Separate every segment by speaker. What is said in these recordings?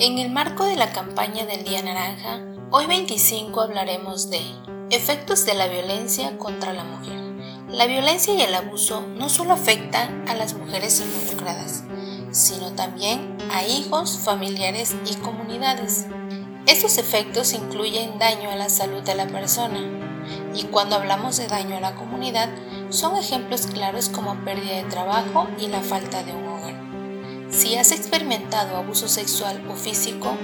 Speaker 1: En el marco de la campaña del Día Naranja, hoy 25 hablaremos de efectos de la violencia contra la mujer. La violencia y el abuso no solo afectan a las mujeres involucradas, sino también a hijos, familiares y comunidades. Estos efectos incluyen daño a la salud de la persona, y cuando hablamos de daño a la comunidad, son ejemplos claros como pérdida de trabajo y la falta de un hogar. Si has experimentado abuso sexual o físico,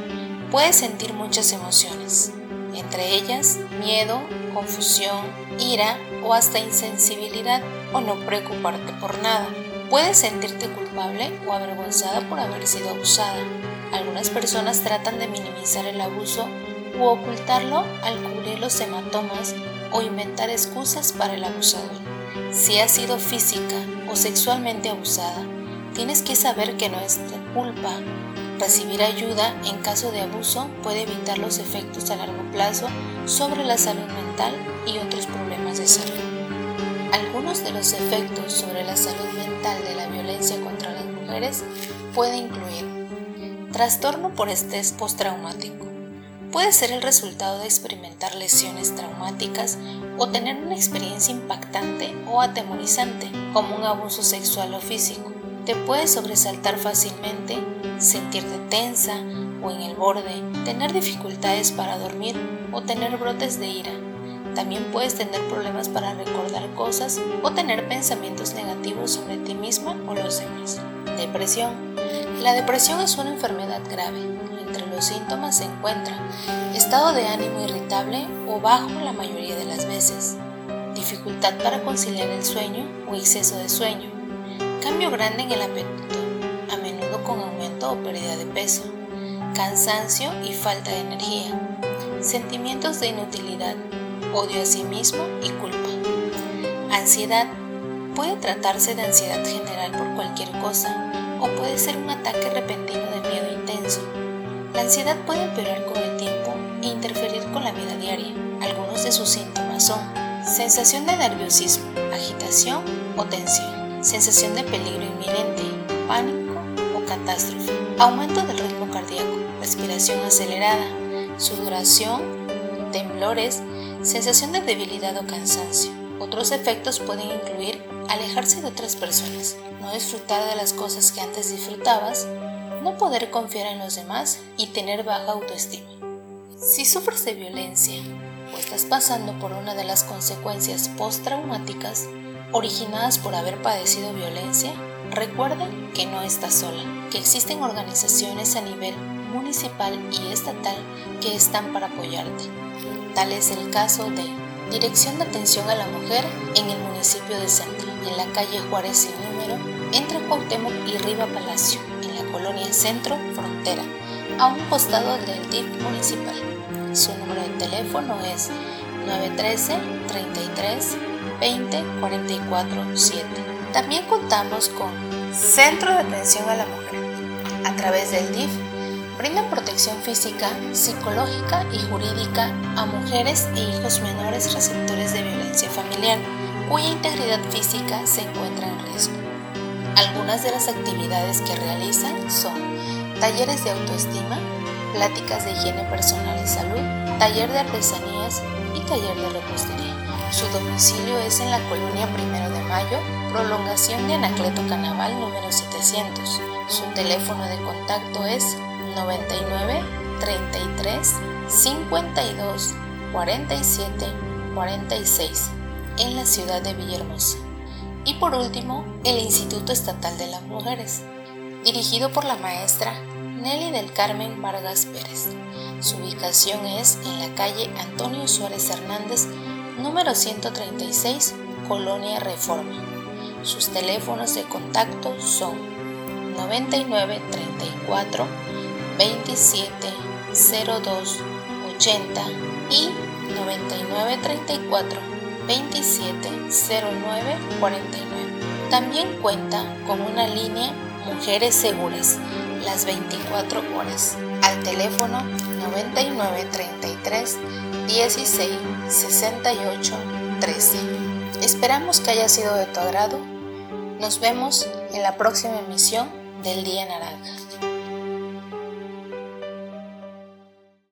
Speaker 1: puedes sentir muchas emociones, entre ellas miedo, confusión, ira o hasta insensibilidad o no preocuparte por nada. Puedes sentirte culpable o avergonzada por haber sido abusada. Algunas personas tratan de minimizar el abuso u ocultarlo al cubrir los hematomas o inventar excusas para el abusador. Si has sido física o sexualmente abusada, tienes que saber que no es culpa. Recibir ayuda en caso de abuso puede evitar los efectos a largo plazo sobre la salud mental y otros problemas de salud. Algunos de los efectos sobre la salud mental de la violencia contra las mujeres puede incluir trastorno por estrés postraumático. Puede ser el resultado de experimentar lesiones traumáticas o tener una experiencia impactante o atemorizante, como un abuso sexual o físico. Te puedes sobresaltar fácilmente, sentirte tensa o en el borde, tener dificultades para dormir o tener brotes de ira también puedes tener problemas para recordar cosas o tener pensamientos negativos sobre ti misma o los demás. Depresión. La depresión es una enfermedad grave. Entre los síntomas se encuentra estado de ánimo irritable o bajo la mayoría de las veces, dificultad para conciliar el sueño o exceso de sueño, cambio grande en el apetito, a menudo con aumento o pérdida de peso, cansancio y falta de energía, sentimientos de inutilidad, odio a sí mismo y culpa. Ansiedad. Puede tratarse de ansiedad general por cualquier cosa o puede ser un ataque repentino de miedo intenso. La ansiedad puede empeorar con el tiempo e interferir con la vida diaria. Algunos de sus síntomas son sensación de nerviosismo, agitación o tensión, sensación de peligro inminente, pánico o catástrofe, aumento del ritmo cardíaco, respiración acelerada, sudoración, temblores, sensación de debilidad o cansancio. Otros efectos pueden incluir alejarse de otras personas, no disfrutar de las cosas que antes disfrutabas, no poder confiar en los demás y tener baja autoestima. Si sufres de violencia o estás pasando por una de las consecuencias postraumáticas originadas por haber padecido violencia, recuerda que no estás sola, que existen organizaciones a nivel municipal y estatal que están para apoyarte. Tal es el caso de Dirección de Atención a la Mujer en el municipio de Centro, en la calle Juárez sin número, entre Cuauhtémoc y Riva Palacio, en la colonia Centro Frontera, a un costado del DIP municipal. Su número de teléfono es 913 33 20 44 7. También contamos con Centro de Atención a la Mujer. A través del DIF brindan protección física, psicológica y jurídica a mujeres e hijos menores receptores de violencia familiar cuya integridad física se encuentra en riesgo. Algunas de las actividades que realizan son talleres de autoestima, pláticas de higiene personal y salud, taller de artesanías y taller de repostería. Su domicilio es en la colonia Primero de Mayo, prolongación de Anacleto Canaval número 700. Su teléfono de contacto es 99 33 52 47 46 en la ciudad de Villahermosa. Y por último, el Instituto Estatal de las Mujeres, dirigido por la maestra Nelly del Carmen Vargas Pérez. Su ubicación es en la calle Antonio Suárez Hernández, número 136, Colonia Reforma. Sus teléfonos de contacto son 99 34 27 02 80 y 99 34 27 09 49. También cuenta con una línea Mujeres Seguras las 24 horas al teléfono 99 33 16 68 13. Esperamos que haya sido de tu agrado. Nos vemos en la próxima emisión del Día Naranja.